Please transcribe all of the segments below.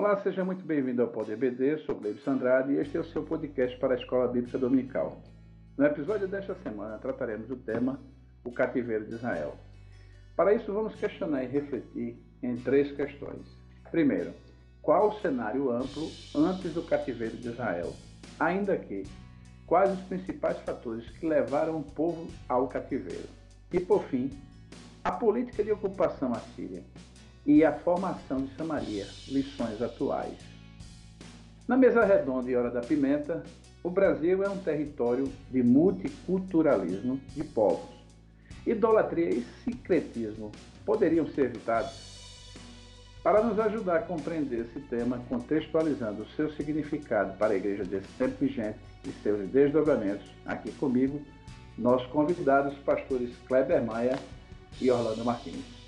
Olá, seja muito bem-vindo ao Poder BD, sou Gleibson Andrade e este é o seu podcast para a Escola Bíblica Dominical. No episódio desta semana trataremos do tema O Cativeiro de Israel. Para isso, vamos questionar e refletir em três questões. Primeiro, qual o cenário amplo antes do cativeiro de Israel? Ainda que, quais os principais fatores que levaram o povo ao cativeiro? E, por fim, a política de ocupação assíria e a formação de Samaria, lições atuais. Na mesa redonda e hora da pimenta, o Brasil é um território de multiculturalismo de povos. Idolatria e secretismo poderiam ser evitados? Para nos ajudar a compreender esse tema, contextualizando o seu significado para a igreja desse tempo vigente e seus desdobramentos, aqui comigo, nossos convidados, pastores Kleber Maia e Orlando Martins.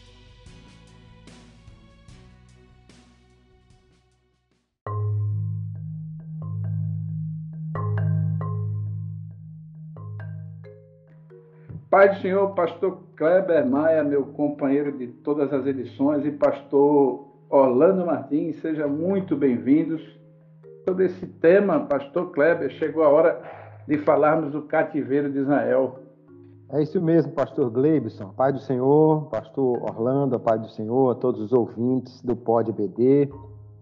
Pai do Senhor, pastor Kleber Maia, meu companheiro de todas as edições, e pastor Orlando Martins, sejam muito bem-vindos. Sobre esse tema, pastor Kleber, chegou a hora de falarmos do cativeiro de Israel. É isso mesmo, pastor Gleibson, Pai do Senhor, pastor Orlando, Pai do Senhor, a todos os ouvintes do Pod BD.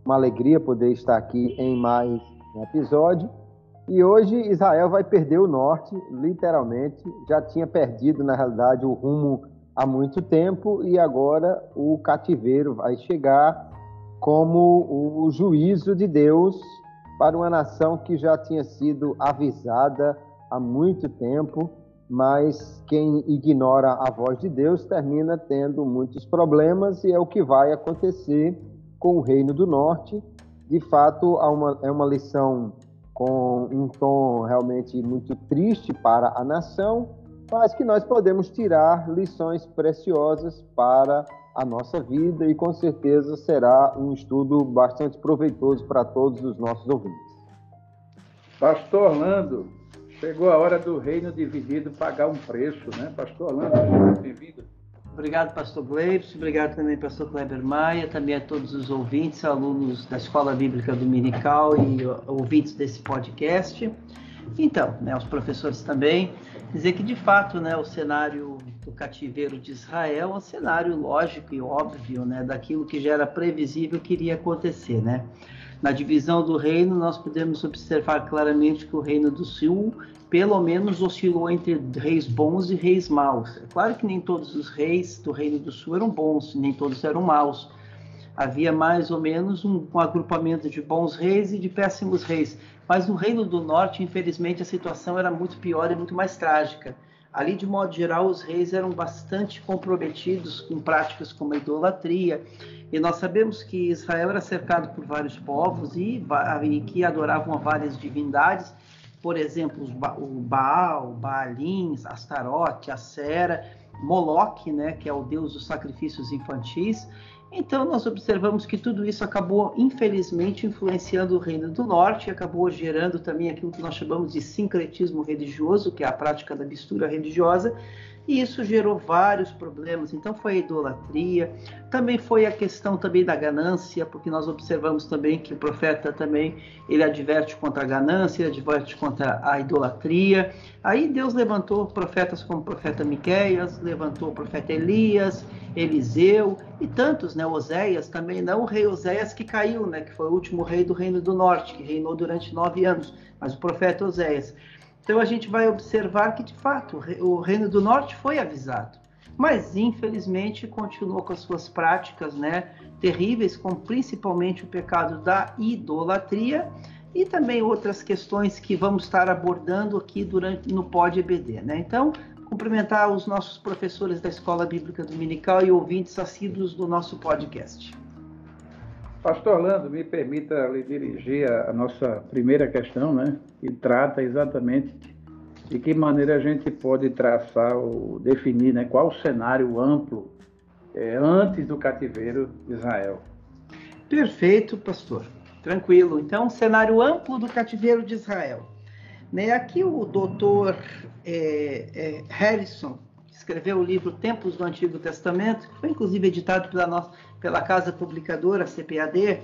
Uma alegria poder estar aqui em mais um episódio e hoje Israel vai perder o norte, literalmente. Já tinha perdido, na realidade, o rumo há muito tempo e agora o cativeiro vai chegar como o juízo de Deus para uma nação que já tinha sido avisada há muito tempo, mas quem ignora a voz de Deus termina tendo muitos problemas e é o que vai acontecer com o Reino do Norte. De fato, é uma lição com um tom realmente muito triste para a nação, mas que nós podemos tirar lições preciosas para a nossa vida e com certeza será um estudo bastante proveitoso para todos os nossos ouvintes. Pastor Orlando, chegou a hora do reino dividido pagar um preço, né? Pastor Orlando, bem-vindo. Obrigado, pastor Gleibson. Obrigado também, pastor Kleber Maia. Também a todos os ouvintes, alunos da Escola Bíblica Dominical e ouvintes desse podcast. Então, né, os professores também, dizer que de fato né, o cenário do cativeiro de Israel é um cenário lógico e óbvio né, daquilo que já era previsível que iria acontecer. Né? Na divisão do reino, nós podemos observar claramente que o reino do sul pelo menos oscilou entre reis bons e reis maus. É claro que nem todos os reis do Reino do Sul eram bons, nem todos eram maus. Havia mais ou menos um, um agrupamento de bons reis e de péssimos reis. Mas no Reino do Norte, infelizmente, a situação era muito pior e muito mais trágica. Ali, de modo geral, os reis eram bastante comprometidos com práticas como a idolatria. E nós sabemos que Israel era cercado por vários povos e, e que adoravam várias divindades por exemplo, o Baal, Baalim, Astarote, Acera, Moloque, né, que é o deus dos sacrifícios infantis. Então, nós observamos que tudo isso acabou, infelizmente, influenciando o Reino do Norte, acabou gerando também aquilo que nós chamamos de sincretismo religioso, que é a prática da mistura religiosa, e isso gerou vários problemas. Então foi a idolatria, também foi a questão também da ganância, porque nós observamos também que o profeta também ele adverte contra a ganância, ele adverte contra a idolatria. Aí Deus levantou profetas como o profeta Miqueias, levantou o profeta Elias, Eliseu e tantos, né? Oséias também, não o rei Oséias que caiu, né? Que foi o último rei do reino do norte, que reinou durante nove anos, mas o profeta Oséias. Então a gente vai observar que de fato o Reino do Norte foi avisado, mas infelizmente continuou com as suas práticas, né, terríveis, como principalmente o pecado da idolatria e também outras questões que vamos estar abordando aqui durante no Pod EBD, né? Então, cumprimentar os nossos professores da Escola Bíblica Dominical e ouvintes assíduos do nosso podcast. Pastor Orlando, me permita lhe dirigir a, nossa primeira questão, né? Que trata exatamente de que maneira a gente pode traçar ou definir, né? Qual o cenário amplo é, antes do cativeiro de Israel. Perfeito, pastor. Tranquilo. Então, cenário amplo do cativeiro de Israel. Né, aqui o doutor é, é, Harrison escreveu o livro Tempos do Antigo Testamento, que foi inclusive editado pela, nossa, pela casa publicadora CPAD,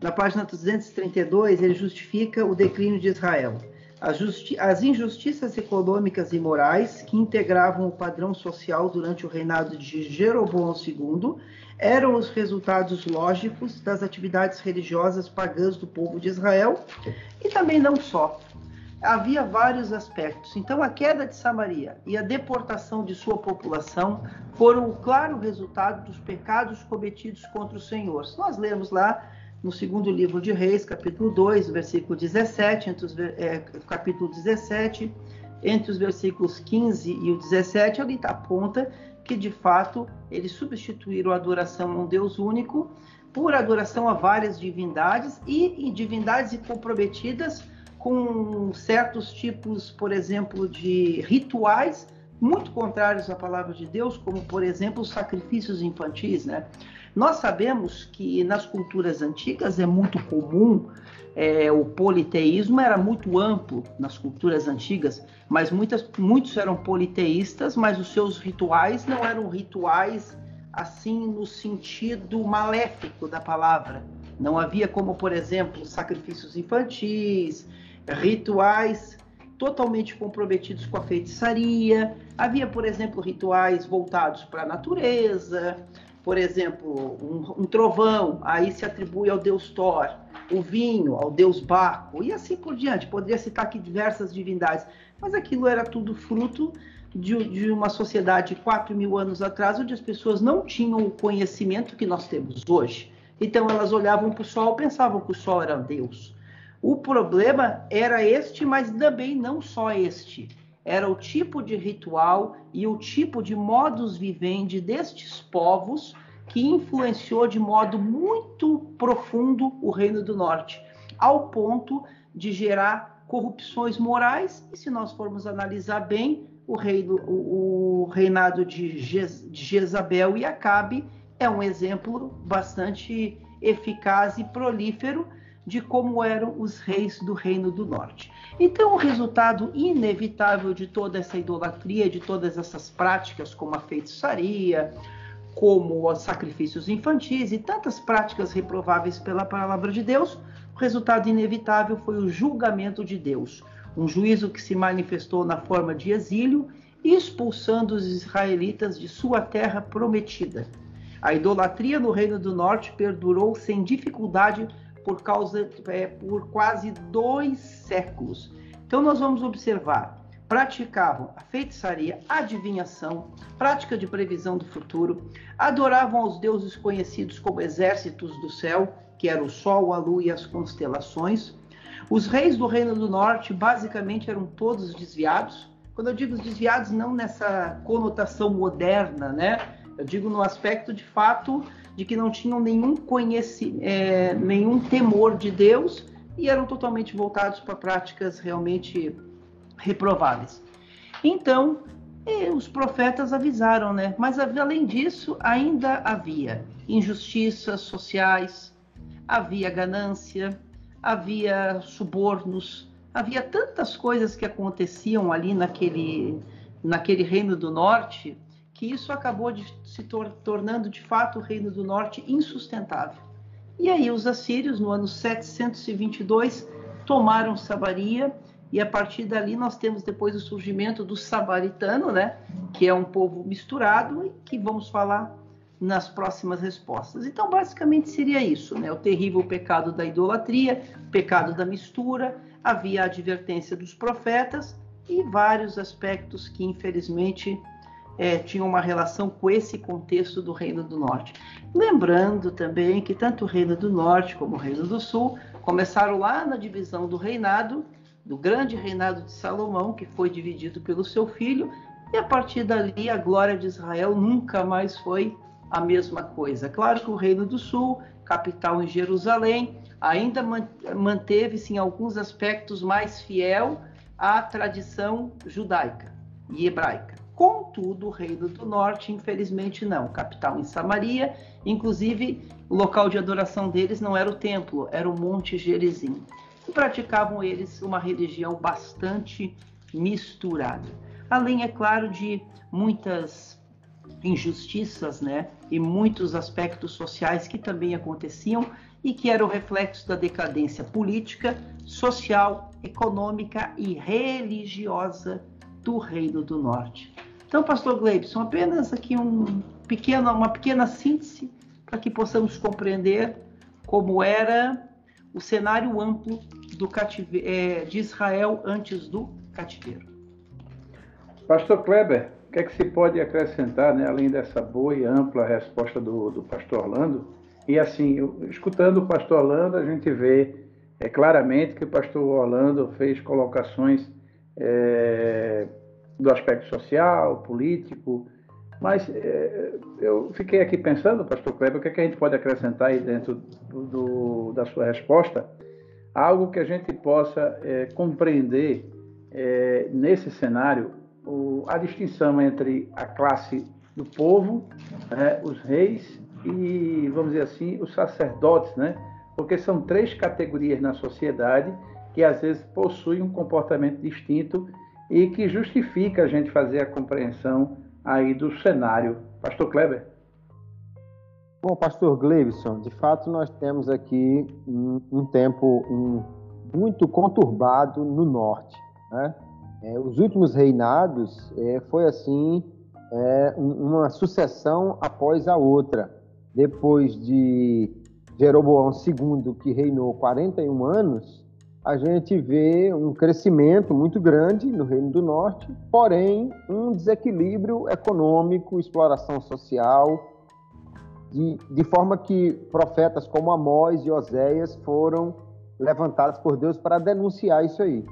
na página 232, ele justifica o declínio de Israel. As, injustiças econômicas e morais que integravam o padrão social durante o reinado de Jeroboão II eram os resultados lógicos das atividades religiosas pagãs do povo de Israel e também não só. Havia vários aspectos. Então, a queda de Samaria e a deportação de sua população foram o claro resultado dos pecados cometidos contra o Senhor. Se nós lemos lá no segundo livro de Reis, capítulo 2, versículo 17, entre os, é, capítulo 17, entre os versículos 15 e o 17, ali aponta que de fato eles substituíram a adoração a um Deus único por adoração a várias divindades e, e divindades comprometidas com certos tipos, por exemplo, de rituais muito contrários à palavra de Deus, como por exemplo os sacrifícios infantis, né? Nós sabemos que nas culturas antigas é muito comum, é, o politeísmo era muito amplo nas culturas antigas, mas muitas, muitos eram politeístas, mas os seus rituais não eram rituais assim no sentido maléfico da palavra. Não havia como, por exemplo, sacrifícios infantis, rituais totalmente comprometidos com a feitiçaria. Havia, por exemplo, rituais voltados para a natureza, por exemplo, um, um, trovão, aí se atribui ao deus Thor, o vinho ao deus Baco, e assim por diante. Poderia citar aqui diversas divindades, mas aquilo era tudo fruto de, de uma sociedade de 4 mil anos atrás, onde as pessoas não tinham o conhecimento que nós temos hoje. Então elas olhavam para o sol, pensavam que o sol era Deus. O problema era este, mas também não só este era o tipo de ritual e o tipo de modus vivendi destes povos que influenciou de modo muito profundo o Reino do Norte, ao ponto de gerar corrupções morais. E se nós formos analisar bem, o, reino, o, reinado de, Je, de Jezabel e Acabe é um exemplo bastante eficaz e prolífero de como eram os reis do Reino do Norte. Então, o resultado inevitável de toda essa idolatria, de todas essas práticas, como a feitiçaria, como os sacrifícios infantis e tantas práticas reprováveis pela palavra de Deus, o resultado inevitável foi o julgamento de Deus, um juízo que se manifestou na forma de exílio, expulsando os israelitas de sua terra prometida. A idolatria no Reino do Norte perdurou sem dificuldade por causa é, por quase dois séculos. Então nós vamos observar praticavam a feitiçaria, a adivinhação, prática de previsão do futuro, adoravam aos deuses conhecidos como exércitos do céu, que eram o sol, a lua e as constelações. Os reis do Reino do Norte basicamente eram todos desviados. Quando eu digo desviados, não nessa conotação moderna, né? Eu digo no aspecto de fato de que não tinham nenhum conhecimento, é, nenhum temor de Deus e eram totalmente voltados para práticas realmente reprováveis. Então, os profetas avisaram, né? Mas além disso, ainda havia injustiças sociais, havia ganância, havia subornos, havia tantas coisas que aconteciam ali naquele, naquele reino do norte que isso acabou de se tor tornando de fato o reino do norte insustentável. E aí os assírios, no ano 722, tomaram Sabaria e a partir dali nós temos depois o surgimento do sabaritano, né, que é um povo misturado e que vamos falar nas próximas respostas. Então, basicamente seria isso, né? O terrível pecado da idolatria, pecado da mistura, havia a advertência dos profetas e vários aspectos que infelizmente é, tinham uma relação com esse contexto do Reino do Norte. Lembrando também que tanto o Reino do Norte como o Reino do Sul começaram lá na divisão do reinado, do grande reinado de Salomão, que foi dividido pelo seu filho, e a partir dali a glória de Israel nunca mais foi a mesma coisa. Claro que o Reino do Sul, capital em Jerusalém, ainda manteve-se em alguns aspectos mais fiel à tradição judaica e hebraica. Contudo, o Reino do Norte, infelizmente, não. Capital em Samaria, inclusive o local de adoração deles não era o templo, era o Monte Gerizim. E praticavam eles uma religião bastante misturada. Além, é claro, de muitas injustiças, né, e muitos aspectos sociais que também aconteciam e que era o reflexo da decadência política, social, econômica e religiosa do Reino do Norte. Então, pastor Gleibson, apenas aqui um pequeno, uma pequena síntese para que possamos compreender como era o cenário amplo cative... É, de Israel antes do cativeiro. Pastor Kleber, o que é que se pode acrescentar, né, além dessa boa e ampla resposta do, do pastor Orlando? E assim, escutando o pastor Orlando, a gente vê é, claramente que o pastor Orlando fez colocações é, do aspecto social, político, mas é, eu fiquei aqui pensando, pastor Kleber, o que, é que a gente pode acrescentar aí dentro do, do, da sua resposta? Algo que a gente possa é, compreender é, nesse cenário o, a distinção entre a classe do povo, né, os reis e, vamos dizer assim, os sacerdotes, né? Porque são três categorias na sociedade que às vezes possuem um comportamento distinto e que justifica a gente fazer a compreensão aí do cenário. Pastor Kleber. Bom, pastor Gleibson, de fato nós temos aqui um, um tempo um, muito conturbado no norte. Né? É, os últimos reinados é, foi assim é, uma sucessão após a outra. Depois de Jeroboão II, que reinou 41 anos, a gente vê um crescimento muito grande no Reino do Norte, porém um desequilíbrio econômico, exploração social, de, de forma que profetas como Amós e Oséias foram levantados por Deus para denunciar isso aí.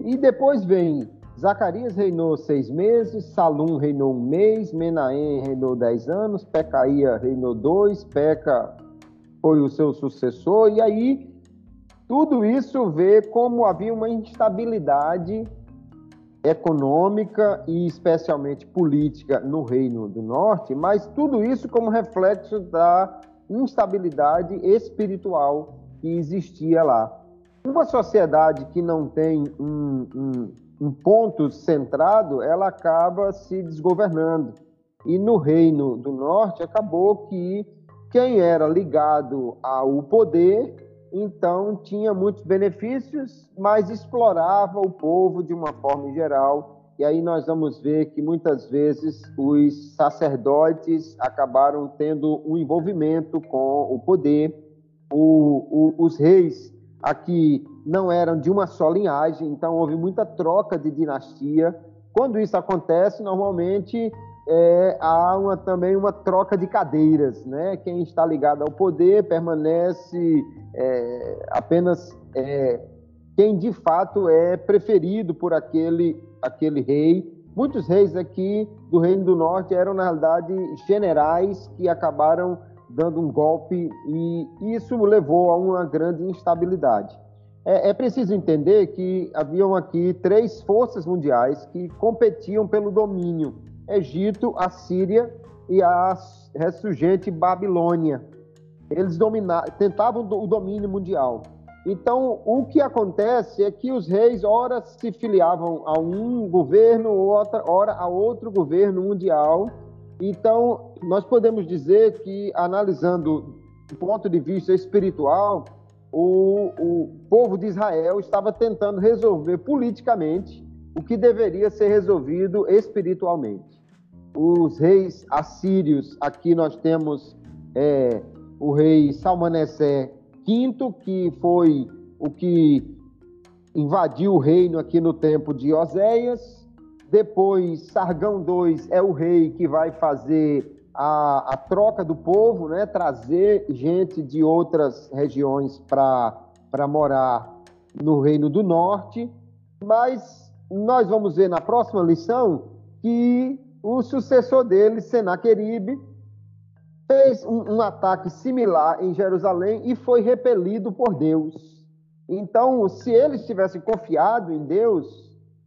E depois vem Zacarias reinou seis meses, Salum reinou um mês, Menahem reinou dez anos, Pecaía reinou dois, Peca foi o seu sucessor, e aí tudo isso vê como havia uma instabilidade econômica e especialmente política no Reino do Norte, mas tudo isso como reflexo da instabilidade espiritual que existia lá. Uma sociedade que não tem um, um, um ponto centrado, ela acaba se desgovernando. E no Reino do Norte acabou que quem era ligado ao poder então tinha muitos benefícios, mas explorava o povo de uma forma geral. E aí nós vamos ver que muitas vezes os sacerdotes acabaram tendo um envolvimento com o poder. O, o, os reis aqui não eram de uma só linhagem, então houve muita troca de dinastia. Quando isso acontece, normalmente é, há uma, também uma troca de cadeiras, né? Quem está ligado ao poder permanece é, apenas é, quem de fato é preferido por aquele, aquele rei. Muitos reis aqui do Reino do Norte eram, na realidade, generais que acabaram dando um golpe e isso levou a uma grande instabilidade. É, é preciso entender que haviam aqui três forças mundiais que competiam pelo domínio Egito, a Síria e a ressurgente Babilônia. Eles dominavam, tentavam o domínio mundial. Então, o que acontece é que os reis, ora se filiavam a um governo, outra, ora a outro governo mundial. Então, nós podemos dizer que, analisando do ponto de vista espiritual, o, o povo de Israel estava tentando resolver politicamente o que deveria ser resolvido espiritualmente os reis assírios, aqui nós temos é, o rei Salmanessé V, que foi o que invadiu o reino aqui no tempo de Oséias. Depois, Sargão II é o rei que vai fazer a, a troca do povo, né? trazer gente de outras regiões para morar no Reino do Norte. Mas nós vamos ver na próxima lição que o sucessor dele, Senaqueribe, fez um, um, ataque similar em Jerusalém e foi repelido por Deus. Então, se eles tivessem confiado em Deus,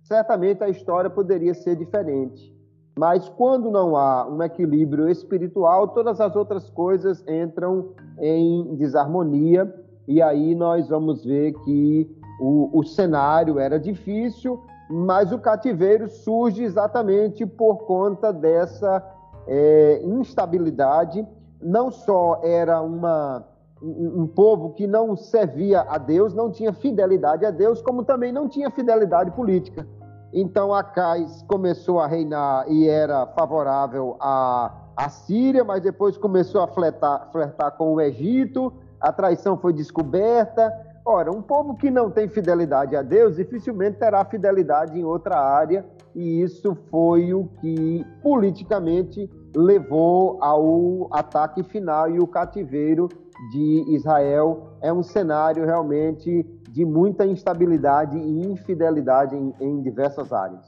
certamente a história poderia ser diferente. Mas quando não há um equilíbrio espiritual, todas as outras coisas entram em desarmonia, e aí nós vamos ver que o, o cenário era difícil, mas o cativeiro surge exatamente por conta dessa é, instabilidade. Não só era uma um, um povo que não servia a Deus, não tinha fidelidade a Deus, como também não tinha fidelidade política. Então Acais começou a reinar e era favorável à, à Síria, mas depois começou a flertar, flertar com o Egito, a traição foi descoberta. Ora, um povo que não tem fidelidade a Deus dificilmente terá fidelidade em outra área, e isso foi o que politicamente levou ao ataque final e o cativeiro de Israel. É um cenário realmente de muita instabilidade e infidelidade em, em diversas áreas.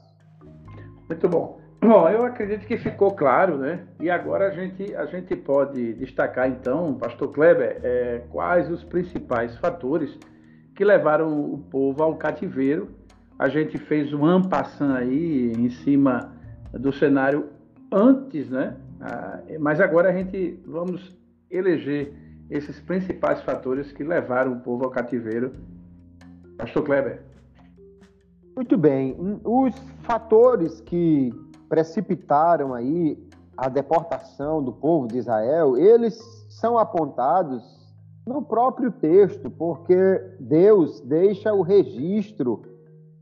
Muito bom. Bom, eu acredito que ficou claro, né? E agora a gente, a gente pode destacar, então, Pastor Kleber, é, quais os principais fatores que levaram o povo ao cativeiro. A gente fez um ampassant aí em cima do cenário antes, né? Ah, mas agora a gente vamos eleger esses principais fatores que levaram o povo ao cativeiro Pastor Kleber. Muito bem. Os fatores que precipitaram aí a deportação do povo de Israel, eles são apontados no próprio texto, porque Deus deixa o registro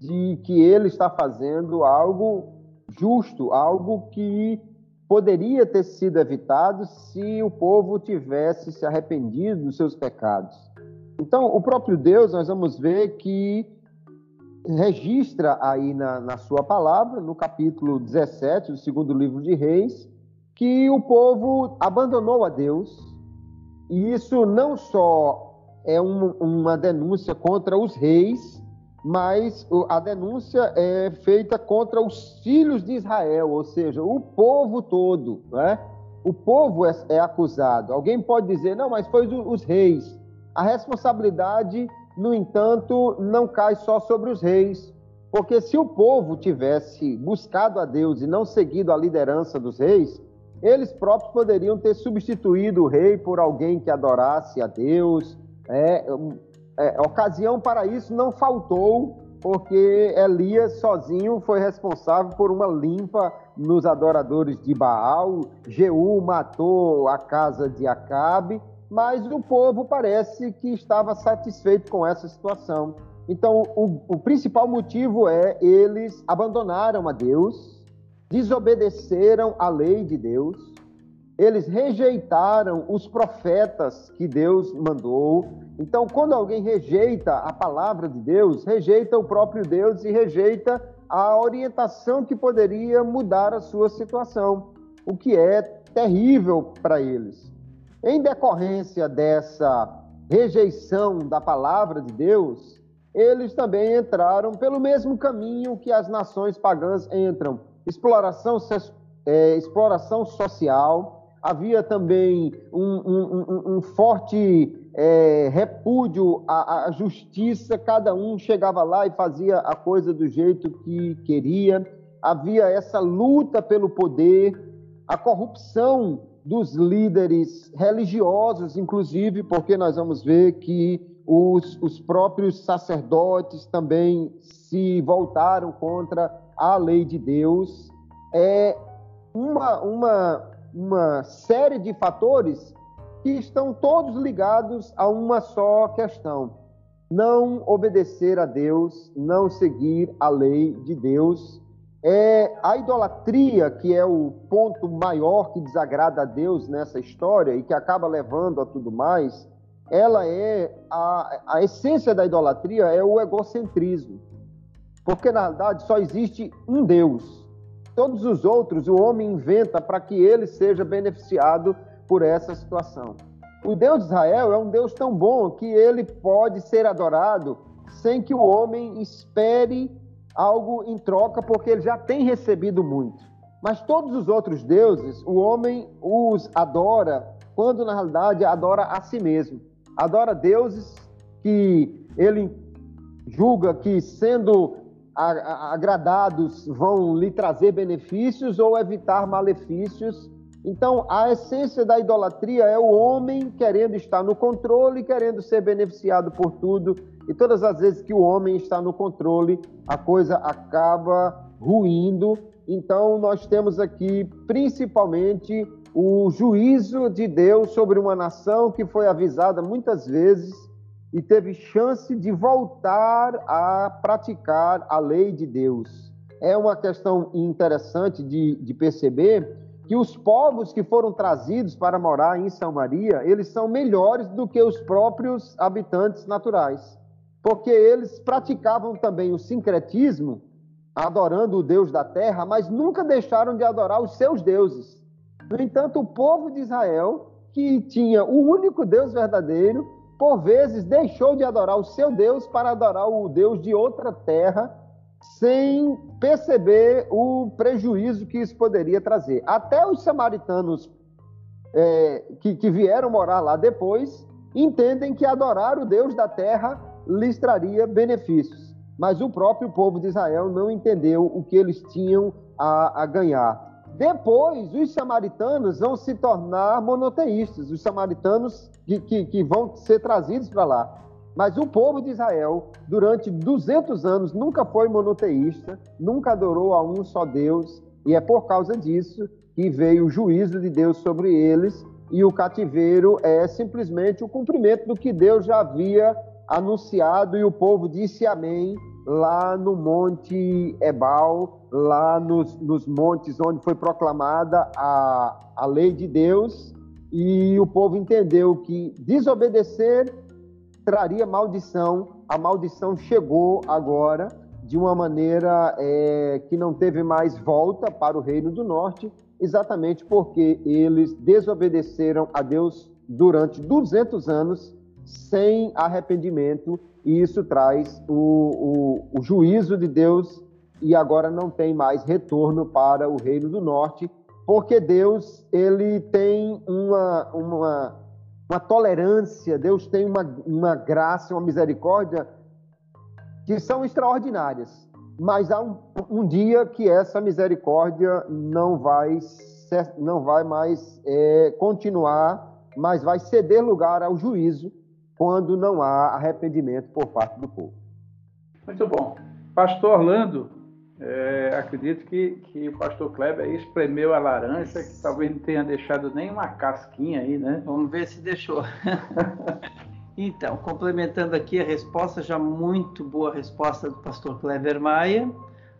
de que ele está fazendo algo justo, algo que poderia ter sido evitado se o povo tivesse se arrependido dos seus pecados. Então, o próprio Deus, nós vamos ver que registra aí na, na sua palavra, no capítulo 17 do segundo livro de Reis, que o povo abandonou a Deus, e isso não só é um, uma denúncia contra os reis, mas a denúncia é feita contra os filhos de Israel, ou seja, o povo todo, né? O povo é, é acusado. Alguém pode dizer, não, mas foi os reis. A responsabilidade, no entanto, não cai só sobre os reis, porque se o povo tivesse buscado a Deus e não seguido a liderança dos reis, eles próprios poderiam ter substituído o rei por alguém que adorasse a Deus. É, é, ocasião para isso não faltou, porque Elias sozinho foi responsável por uma limpa nos adoradores de Baal. Jeú matou a casa de Acabe mas o povo parece que estava satisfeito com essa situação. Então, o, o principal motivo é eles abandonaram a Deus, desobedeceram a lei de Deus, eles rejeitaram os profetas que Deus mandou. Então, quando alguém rejeita a palavra de Deus, rejeita o próprio Deus e rejeita a orientação que poderia mudar a sua situação, o que é terrível para eles. Em decorrência dessa rejeição da palavra de Deus, eles também entraram pelo mesmo caminho que as nações pagãs entram: exploração, é, exploração social. Havia também um, um, um, um forte é, repúdio à, à justiça, cada um chegava lá e fazia a coisa do jeito que queria. Havia essa luta pelo poder, a corrupção dos líderes religiosos, inclusive, porque nós vamos ver que os, os próprios sacerdotes também se voltaram contra a lei de Deus. É uma, uma, uma série de fatores que estão todos ligados a uma só questão: não obedecer a Deus, não seguir a lei de Deus é a idolatria, que é o ponto maior que desagrada a Deus nessa história e que acaba levando a tudo mais, ela é a, a essência da idolatria é o egocentrismo. Porque na verdade só existe um Deus. Todos os outros o homem inventa para que ele seja beneficiado por essa situação. O Deus de Israel é um Deus tão bom que ele pode ser adorado sem que o homem espere algo em troca porque ele já tem recebido muito. Mas todos os outros deuses, o homem os adora quando na realidade adora a si mesmo. Adora deuses que ele julga que sendo agradados vão lhe trazer benefícios ou evitar malefícios. Então, a essência da idolatria é o homem querendo estar no controle, querendo ser beneficiado por tudo e todas as vezes que o homem está no controle, a coisa acaba ruindo. Então, nós temos aqui principalmente o juízo de Deus sobre uma nação que foi avisada muitas vezes e teve chance de voltar a praticar a lei de Deus. É uma questão interessante de, de perceber que os povos que foram trazidos para morar em Samaria, eles são melhores do que os próprios habitantes naturais, porque eles praticavam também o sincretismo, adorando o Deus da terra, mas nunca deixaram de adorar os seus deuses. No entanto, o povo de Israel, que tinha o único Deus verdadeiro, por vezes deixou de adorar o seu Deus para adorar o Deus de outra terra, sem perceber o prejuízo que isso poderia trazer. Até os samaritanos é, que, que vieram morar lá depois entendem que adorar o Deus da terra lhes traria benefícios. Mas o próprio povo de Israel não entendeu o que eles tinham a, a ganhar. Depois, os samaritanos vão se tornar monoteístas, os samaritanos que, que, que vão ser trazidos para lá. Mas o povo de Israel, durante 200 anos, nunca foi monoteísta, nunca adorou a um só Deus, e é por causa disso que veio o juízo de Deus sobre eles, e o cativeiro é simplesmente o cumprimento do que Deus já havia anunciado, e o povo disse amém lá no Monte Ebal, lá nos, nos montes onde foi proclamada a, a lei de Deus, e o povo entendeu que desobedecer traria maldição, a maldição chegou agora de uma maneira é, que não teve mais volta para o Reino do Norte, exatamente porque eles desobedeceram a Deus durante 200 anos sem arrependimento, e isso traz o, o, o juízo de Deus, e agora não tem mais retorno para o Reino do Norte, porque Deus ele tem uma, uma, uma tolerância, Deus tem uma, uma graça, uma misericórdia que são extraordinárias. Mas há um, um dia que essa misericórdia não vai, não vai mais é, continuar, mas vai ceder lugar ao juízo quando não há arrependimento por parte do povo. Muito bom. Pastor Orlando, é, acredito que, que o pastor Kleber espremeu a laranja, que talvez não tenha deixado nenhuma casquinha aí, né? Vamos ver se deixou. então, complementando aqui a resposta, já muito boa resposta do pastor Kleber Maia,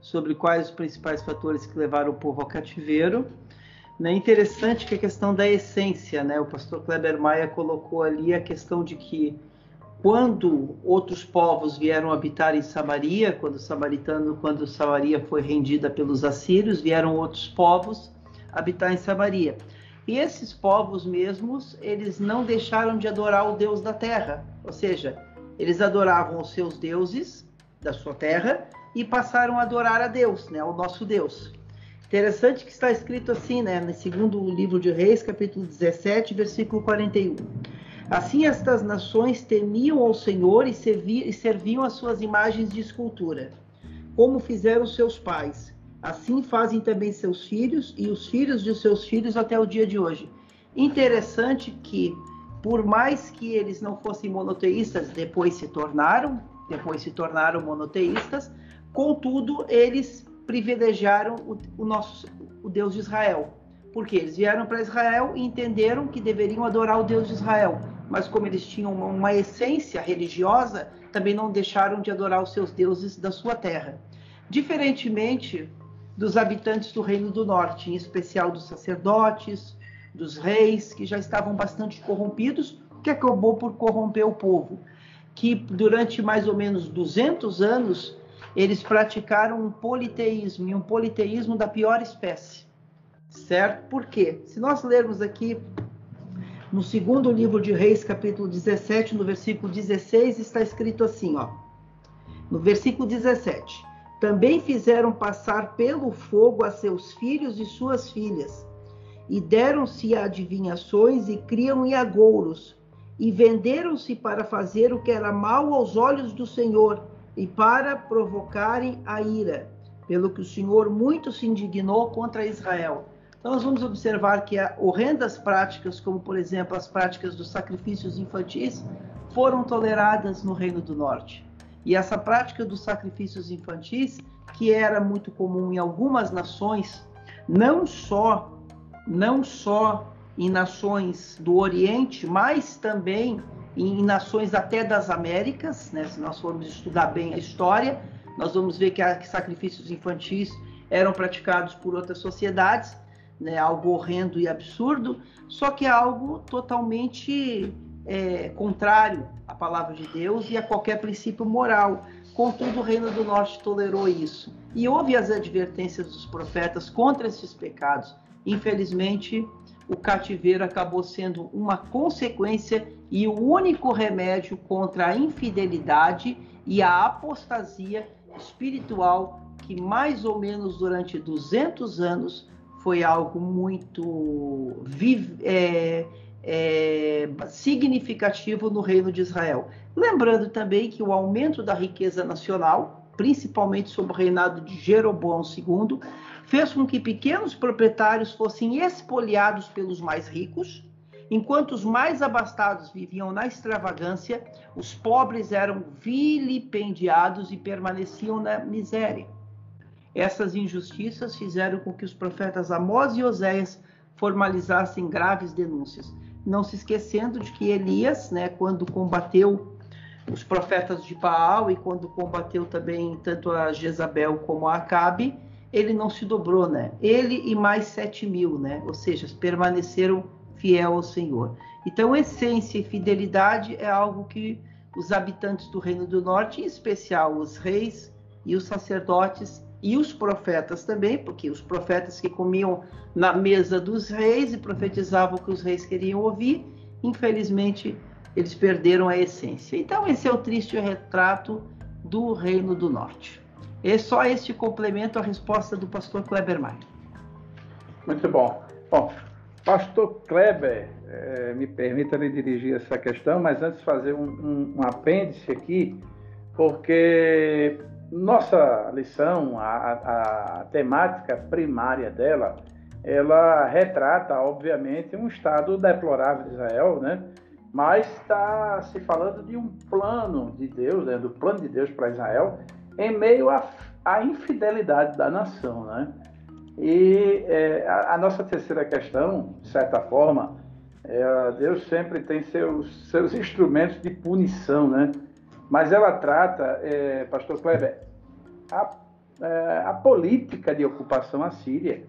sobre quais os principais fatores que levaram o povo ao cativeiro. É interessante que a questão da essência, né? O pastor Kleber Maia colocou ali a questão de que quando outros povos vieram habitar em Samaria, quando Samaritano, quando Samaria foi rendida pelos assírios, vieram outros povos habitar em Samaria. E esses povos mesmos, eles não deixaram de adorar o Deus da terra, ou seja, eles adoravam os seus deuses da sua terra e passaram a adorar a Deus, né, o nosso Deus. Interessante que está escrito assim, né, no segundo livro de Reis, capítulo 17, versículo 41. Assim estas nações temiam ao Senhor e, serviam, e serviam as suas imagens de escultura, como fizeram seus pais. Assim fazem também seus filhos e os filhos de seus filhos até o dia de hoje. Interessante que, por mais que eles não fossem monoteístas, depois se tornaram, depois se tornaram monoteístas, contudo, eles privilegiaram o, o nosso o Deus de Israel. Porque eles vieram para Israel e entenderam que deveriam adorar o Deus de Israel mas como eles tinham uma, uma essência religiosa, também não deixaram de adorar os seus deuses da sua terra. Diferentemente dos habitantes do Reino do Norte, em especial dos sacerdotes, dos reis, que já estavam bastante corrompidos, que acabou por corromper o povo, que durante mais ou menos 200 anos eles praticaram um politeísmo, e um politeísmo da pior espécie. Certo? Por quê? Se nós lermos aqui no segundo livro de Reis, capítulo 17, no versículo 16, está escrito assim, ó. No versículo 17: Também fizeram passar pelo fogo a seus filhos e suas filhas, e deram-se adivinhações e criam em agouros, e venderam-se para fazer o que era mal aos olhos do Senhor e para provocarem a ira, pelo que o Senhor muito se indignou contra Israel. Então, nós vamos observar que horrendas práticas, como por exemplo as práticas dos sacrifícios infantis, foram toleradas no Reino do Norte. E essa prática dos sacrifícios infantis, que era muito comum em algumas nações, não só não só em nações do Oriente, mas também em nações até das Américas, né? se nós formos estudar bem a história, nós vamos ver que, que sacrifícios infantis eram praticados por outras sociedades, né? algo horrendo e absurdo, só que é algo totalmente é, contrário à palavra de Deus e a qualquer princípio moral. Contudo, o Reino do Norte tolerou isso. E houve as advertências dos profetas contra esses pecados. Infelizmente, o cativeiro acabou sendo uma consequência e o único remédio contra a infidelidade e a apostasia espiritual que mais ou menos durante 200 anos foi algo muito é, é, significativo no reino de Israel. Lembrando também que o aumento da riqueza nacional, principalmente sob o reinado de Jeroboão II, fez com que pequenos proprietários fossem expoliados pelos mais ricos, enquanto os mais abastados viviam na extravagância, os pobres eram vilipendiados e permaneciam na miséria. Essas injustiças fizeram com que os profetas Amós e Oséias formalizassem graves denúncias. Não se esquecendo de que Elias, né, quando combateu os profetas de Baal e quando combateu também tanto a Jezabel como a Acabe, ele não se dobrou, né? Ele e mais sete mil, né? Ou seja, permaneceram fiel ao Senhor. Então, essência e fidelidade é algo que os habitantes do Reino do Norte, em especial os reis e os sacerdotes e os profetas também, porque os profetas que comiam na mesa dos reis e profetizavam o que os reis queriam ouvir, infelizmente eles perderam a essência. Então, esse é o triste retrato do Reino do Norte. É só este complemento à resposta do pastor Kleber Maia. Muito bom. Bom, pastor Kleber, é, me permita lhe dirigir essa questão, mas antes fazer um, um, um apêndice aqui, porque nossa lição, a, a, temática primária dela, ela retrata, obviamente, um estado deplorável de Israel, né? mas está se falando de um plano de Deus, né? do plano de Deus para Israel, em meio à, infidelidade da nação. Né? E é, a, a, nossa terceira questão, de certa forma, é, Deus sempre tem seus, seus instrumentos de punição, né? Mas ela trata, é, Pastor Kleber, a, é, a política de ocupação assíria,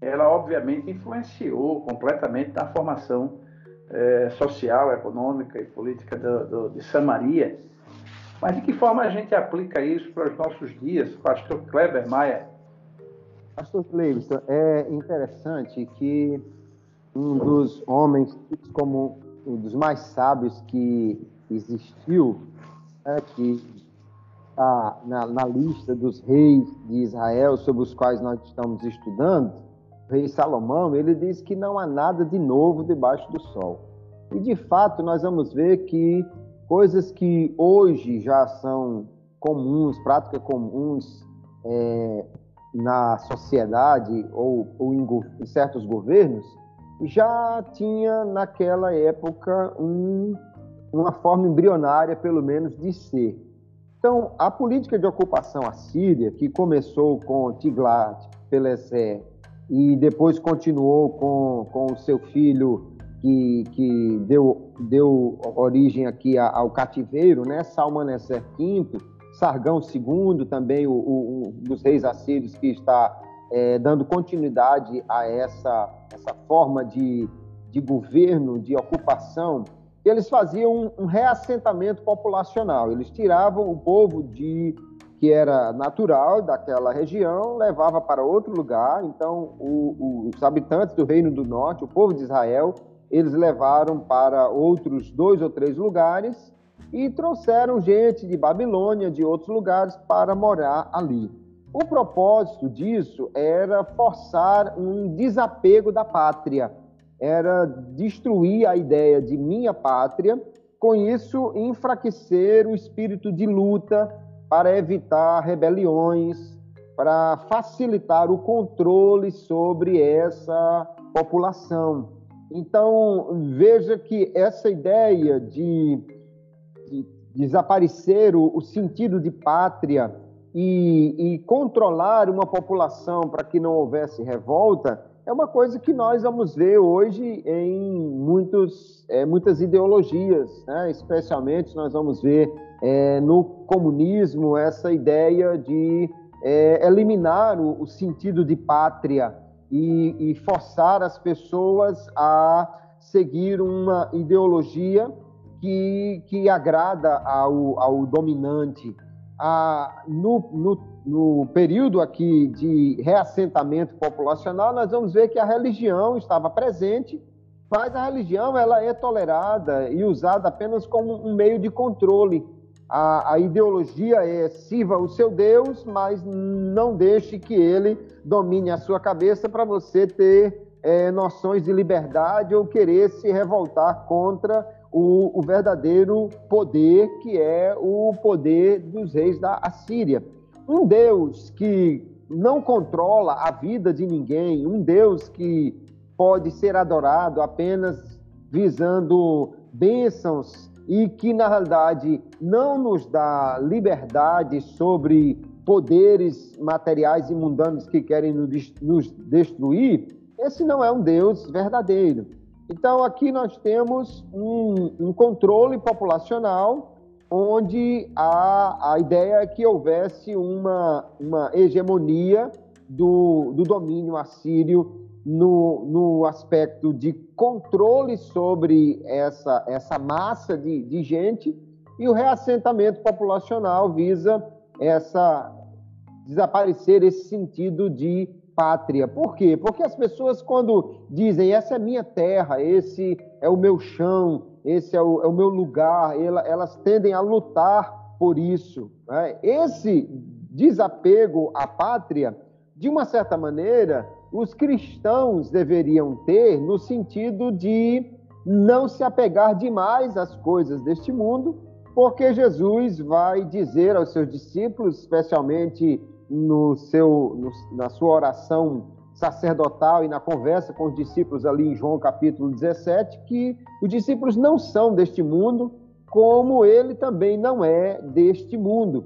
ela obviamente influenciou completamente na formação é, social, econômica e política do, do, de Samaria mas de que forma a gente aplica isso para os nossos dias, pastor Kleber Maia? Pastor Cleibson, é interessante que um dos homens, como um dos mais sábios que existiu, né, que está na, na, lista dos reis de Israel, sobre os quais nós estamos estudando, o rei Salomão, ele diz que não há nada de novo debaixo do sol. E de fato, nós vamos ver que coisas que hoje já são comuns, práticas comuns é, na sociedade ou, ou em, em, certos governos, já tinha naquela época um, uma forma embrionária, pelo menos, de ser. Então, a política de ocupação assíria, que começou com Tiglat-Pileser e depois continuou com, com o seu filho que, que deu, deu origem aqui ao cativeiro, né? Salmaneser V, Sargão II, também o, o, um dos reis assírios que está é, dando continuidade a essa, essa forma de, de governo, de ocupação, eles faziam um, um reassentamento populacional. Eles tiravam o povo de que era natural daquela região, levava para outro lugar. Então, o, o, os habitantes do Reino do Norte, o povo de Israel, eles levaram para outros dois ou três lugares e trouxeram gente de Babilônia, de outros lugares, para morar ali. O propósito disso era forçar um desapego da pátria, era destruir a ideia de minha pátria, com isso enfraquecer o espírito de luta para evitar rebeliões, para facilitar o controle sobre essa população. Então, veja que essa ideia de, de desaparecer o, o, sentido de pátria e, e, controlar uma população para que não houvesse revolta é uma coisa que nós vamos ver hoje em muitos, é, muitas ideologias, né? especialmente nós vamos ver é, no comunismo essa ideia de é, eliminar o, o, sentido de pátria e, e, forçar as pessoas a seguir uma ideologia que, que agrada ao, ao dominante. Ah, no, no no período aqui de reassentamento populacional, nós vamos ver que a religião estava presente, mas a religião ela é tolerada e usada apenas como um meio de controle. A, a ideologia é sirva o seu Deus, mas não deixe que ele domine a sua cabeça para você ter é, noções de liberdade ou querer se revoltar contra o, o verdadeiro poder, que é o poder dos reis da Assíria um Deus que não controla a vida de ninguém, um Deus que pode ser adorado apenas visando bênçãos e que, na realidade, não nos dá liberdade sobre poderes materiais e mundanos que querem nos destruir, esse não é um Deus verdadeiro. Então, aqui nós temos um, um controle populacional onde a, a ideia é que houvesse uma, uma hegemonia do, do domínio assírio no, no aspecto de controle sobre essa, essa massa de, de gente e o reassentamento populacional visa essa desaparecer esse sentido de pátria. Por quê? Porque as pessoas quando dizem essa é minha terra, esse é o meu chão, esse é o, é o meu lugar, elas tendem a lutar por isso. Né? Esse desapego à pátria, de uma certa maneira, os cristãos deveriam ter no sentido de não se apegar demais às coisas deste mundo, porque Jesus vai dizer aos seus discípulos, especialmente no seu, no, na sua oração sacerdotal e na conversa com os discípulos ali em João capítulo 17, que os discípulos não são deste mundo, como ele também não é deste mundo.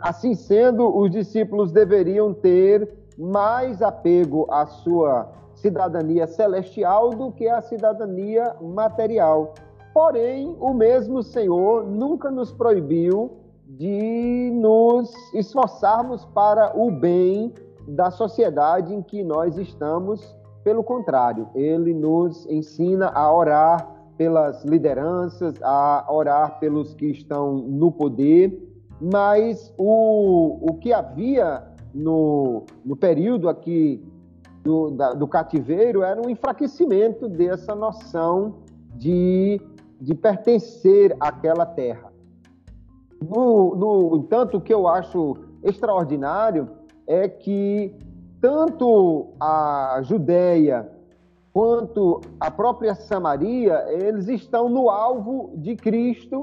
Assim sendo, os discípulos deveriam ter mais apego à sua cidadania celestial do que à cidadania material. Porém, o mesmo Senhor nunca nos proibiu de nos esforçarmos para o bem da sociedade em que nós estamos. Pelo contrário, ele nos ensina a orar pelas lideranças, a orar pelos que estão no poder, mas o, o que havia no, no período aqui do, da, do cativeiro era um enfraquecimento dessa noção de, de pertencer àquela terra. No, no entanto, o que eu acho extraordinário é que tanto a Judéia quanto a própria Samaria, eles estão no alvo de Cristo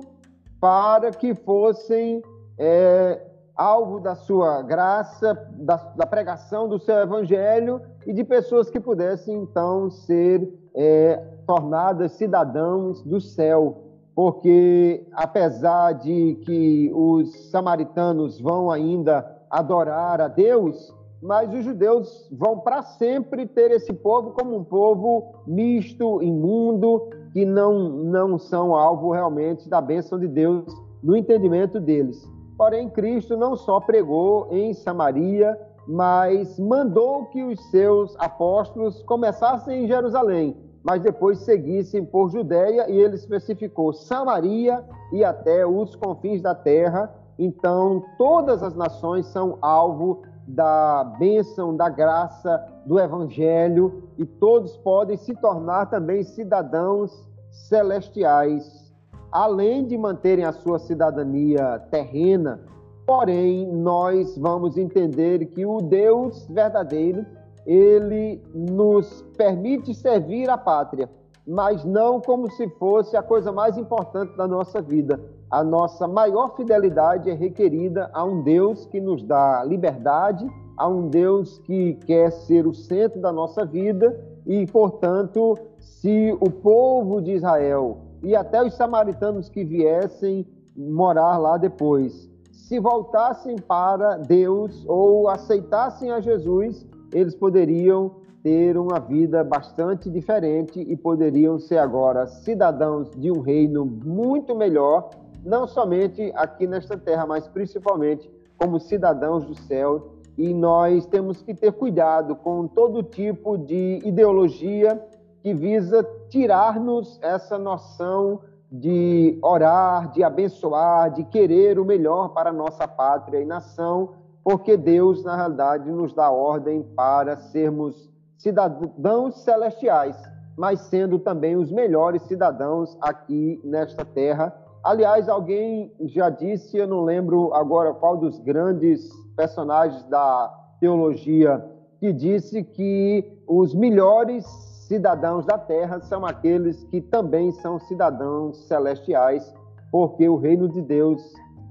para que fossem é, alvo da sua graça, da, da, pregação do seu evangelho e de pessoas que pudessem então ser é, tornadas cidadãos do céu. Porque apesar de que os samaritanos vão ainda adorar a Deus, mas os judeus vão para sempre ter esse povo como um povo misto, imundo, que não, não são alvo realmente da bênção de Deus no entendimento deles. Porém, Cristo não só pregou em Samaria, mas mandou que os seus apóstolos começassem em Jerusalém, mas depois seguissem por Judéia, e ele especificou Samaria e até os confins da terra, então, todas as nações são alvo da bênção, da graça do Evangelho e todos podem se tornar também cidadãos celestiais, além de manterem a sua cidadania terrena. Porém, nós vamos entender que o Deus verdadeiro, ele nos permite servir a pátria, mas não como se fosse a coisa mais importante da nossa vida. A nossa maior fidelidade é requerida a um Deus que nos dá liberdade, a um Deus que quer ser o centro da nossa vida e, portanto, se o povo de Israel e até os samaritanos que viessem morar lá depois, se voltassem para Deus ou aceitassem a Jesus, eles poderiam ter uma vida bastante diferente e poderiam ser agora cidadãos de um reino muito melhor, não somente aqui nesta terra, mas principalmente como cidadãos do céu. E nós temos que ter cuidado com todo tipo de ideologia que visa tirar-nos essa noção de orar, de abençoar, de querer o melhor para a nossa pátria e nação, porque Deus, na realidade, nos dá ordem para sermos cidadãos celestiais, mas sendo também os melhores cidadãos aqui nesta terra. Aliás, alguém já disse, eu não lembro agora qual dos grandes personagens da teologia, que disse que os melhores cidadãos da terra são aqueles que também são cidadãos celestiais, porque o reino de Deus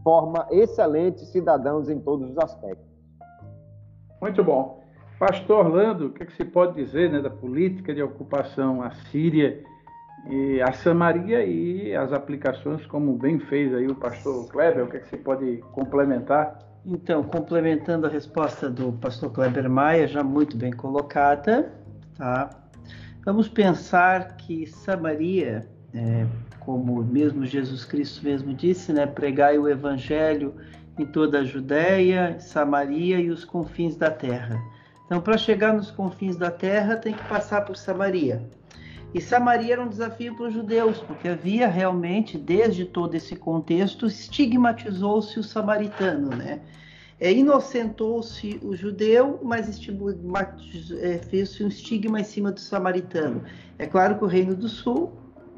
forma excelentes cidadãos em todos os aspectos. Muito bom. Pastor Orlando, o que, é que se pode dizer né, da política de ocupação assíria e a Samaria e as aplicações, como bem fez aí o pastor Kleber, o que, é que se pode complementar? Então, complementando a resposta do pastor Kleber Maia, já muito bem colocada, tá? Vamos pensar que Samaria, é, como mesmo Jesus Cristo mesmo disse, né, pregai o evangelho em toda a Judéia, Samaria e os confins da terra. Então, para chegar nos confins da terra, tem que passar por Samaria. E Samaria era um desafio para os judeus, porque havia realmente, desde todo esse contexto, estigmatizou-se o samaritano, né? É, inocentou-se o judeu, mas é, fez-se um estigma em cima do samaritano. É claro que o Reino do Sul,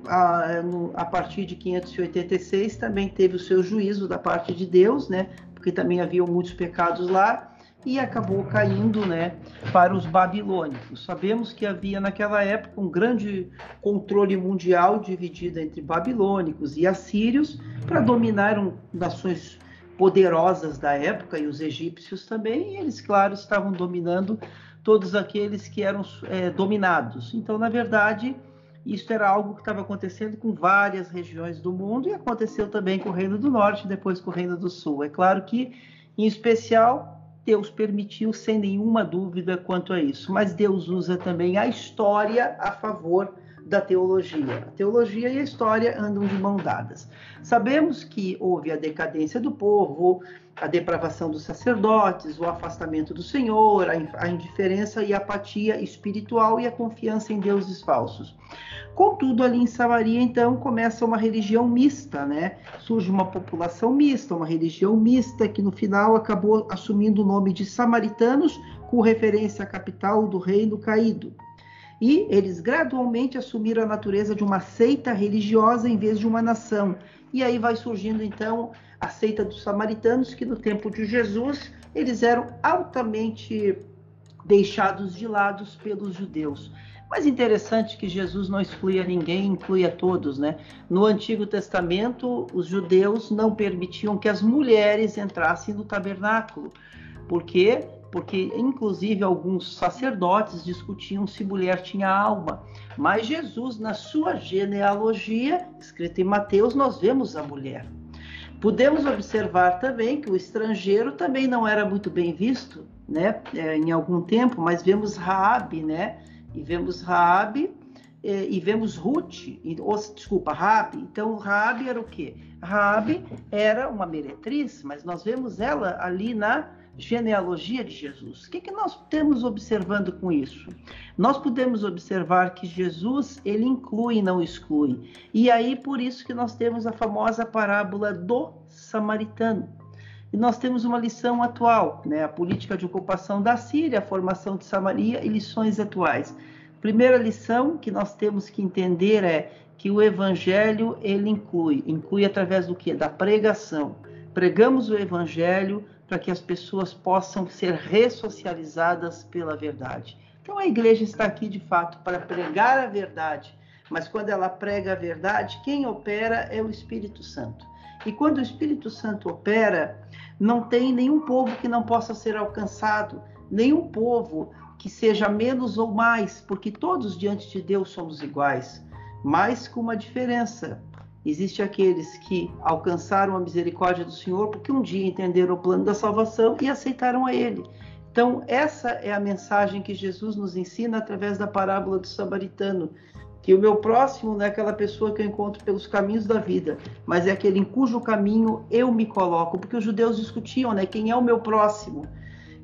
a, a partir de 586, também teve o seu juízo da parte de Deus, né? Porque também haviam muitos pecados lá e acabou caindo né, para os babilônicos. Sabemos que havia naquela época um grande controle mundial dividido entre babilônicos e assírios para dominar nações poderosas da época e os egípcios também. E eles, claro, estavam dominando todos aqueles que eram é, dominados. Então, na verdade, isso era algo que estava acontecendo com várias regiões do mundo e aconteceu também com o Reino do Norte, depois com o Reino do Sul. É claro que, em especial, Deus permitiu sem nenhuma dúvida quanto a isso, mas Deus usa também a história a favor da teologia. A teologia e a história andam de mão dadas. Sabemos que houve a decadência do povo, a depravação dos sacerdotes, o afastamento do Senhor, a indiferença e a apatia espiritual e a confiança em deuses falsos. Contudo, ali em Samaria, então, começa uma religião mista, né? Surge uma população mista, uma religião mista que no final acabou assumindo o nome de samaritanos, com referência à capital do reino caído. E eles gradualmente assumiram a natureza de uma seita religiosa em vez de uma nação. E aí vai surgindo então a seita dos samaritanos, que no tempo de Jesus eles eram altamente deixados de lado pelos judeus. Mas interessante que Jesus não excluía ninguém, incluía todos, né? No Antigo Testamento, os judeus não permitiam que as mulheres entrassem no tabernáculo. Por quê? Porque, inclusive, alguns sacerdotes discutiam se mulher tinha alma. Mas Jesus, na sua genealogia, escrita em Mateus, nós vemos a mulher. Podemos observar também que o estrangeiro também não era muito bem visto, né? É, em algum tempo, mas vemos Raabe, né? e vemos Raabe eh, e vemos Ruth, e, ou, desculpa, Raabe. Então, Raabe era o quê? Raabe era uma meretriz, mas nós vemos ela ali na genealogia de Jesus. O que, que nós temos observando com isso? Nós podemos observar que Jesus ele inclui e não exclui. E aí por isso que nós temos a famosa parábola do samaritano. E nós temos uma lição atual, né? a política de ocupação da Síria, a formação de Samaria e lições atuais. Primeira lição que nós temos que entender é que o evangelho ele inclui, inclui através do que? Da pregação. Pregamos o evangelho para que as pessoas possam ser ressocializadas pela verdade. Então a igreja está aqui de fato para pregar a verdade, mas quando ela prega a verdade, quem opera é o Espírito Santo. E quando o Espírito Santo opera, não tem nenhum povo que não possa ser alcançado, nenhum povo que seja menos ou mais, porque todos diante de Deus somos iguais, mas com uma diferença. Existem aqueles que alcançaram a misericórdia do Senhor porque um dia entenderam o plano da salvação e aceitaram a Ele. Então, essa é a mensagem que Jesus nos ensina através da parábola do samaritano, que o meu próximo não é aquela pessoa que eu encontro pelos caminhos da vida, mas é aquele em cujo caminho eu me coloco, porque os judeus discutiam, né, quem é o meu próximo?